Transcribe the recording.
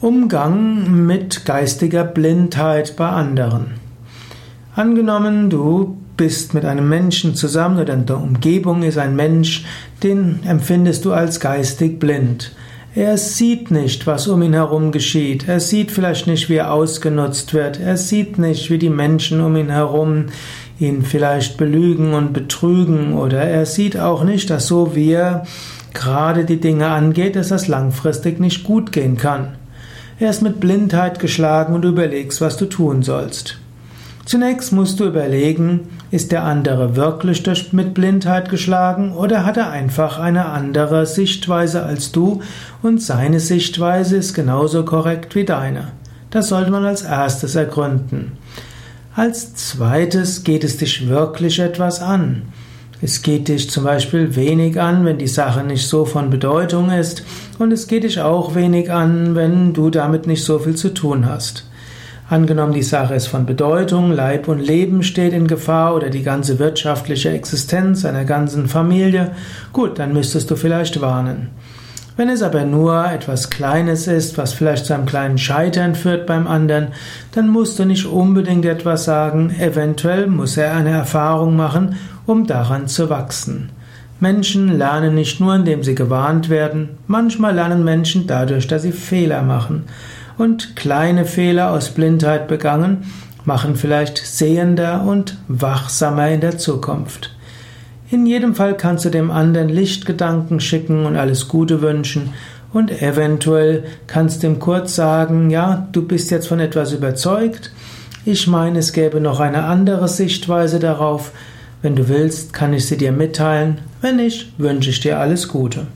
Umgang mit geistiger Blindheit bei anderen. Angenommen, du bist mit einem Menschen zusammen oder in der Umgebung ist ein Mensch, den empfindest du als geistig blind. Er sieht nicht, was um ihn herum geschieht. Er sieht vielleicht nicht, wie er ausgenutzt wird. Er sieht nicht, wie die Menschen um ihn herum ihn vielleicht belügen und betrügen. Oder er sieht auch nicht, dass so wie er gerade die Dinge angeht, dass das langfristig nicht gut gehen kann. Er ist mit Blindheit geschlagen und du überlegst, was du tun sollst. Zunächst musst du überlegen, ist der andere wirklich mit Blindheit geschlagen oder hat er einfach eine andere Sichtweise als du und seine Sichtweise ist genauso korrekt wie deine. Das sollte man als erstes ergründen. Als zweites geht es dich wirklich etwas an. Es geht dich zum Beispiel wenig an, wenn die Sache nicht so von Bedeutung ist, und es geht dich auch wenig an, wenn du damit nicht so viel zu tun hast. Angenommen, die Sache ist von Bedeutung, Leib und Leben steht in Gefahr oder die ganze wirtschaftliche Existenz einer ganzen Familie, gut, dann müsstest du vielleicht warnen. Wenn es aber nur etwas Kleines ist, was vielleicht zu einem kleinen Scheitern führt beim anderen, dann musst du nicht unbedingt etwas sagen, eventuell muss er eine Erfahrung machen, um daran zu wachsen. Menschen lernen nicht nur, indem sie gewarnt werden, manchmal lernen Menschen dadurch, dass sie Fehler machen. Und kleine Fehler aus Blindheit begangen, machen vielleicht sehender und wachsamer in der Zukunft. In jedem Fall kannst du dem anderen Lichtgedanken schicken und alles Gute wünschen und eventuell kannst du ihm kurz sagen, ja, du bist jetzt von etwas überzeugt. Ich meine, es gäbe noch eine andere Sichtweise darauf. Wenn du willst, kann ich sie dir mitteilen. Wenn nicht, wünsche ich dir alles Gute.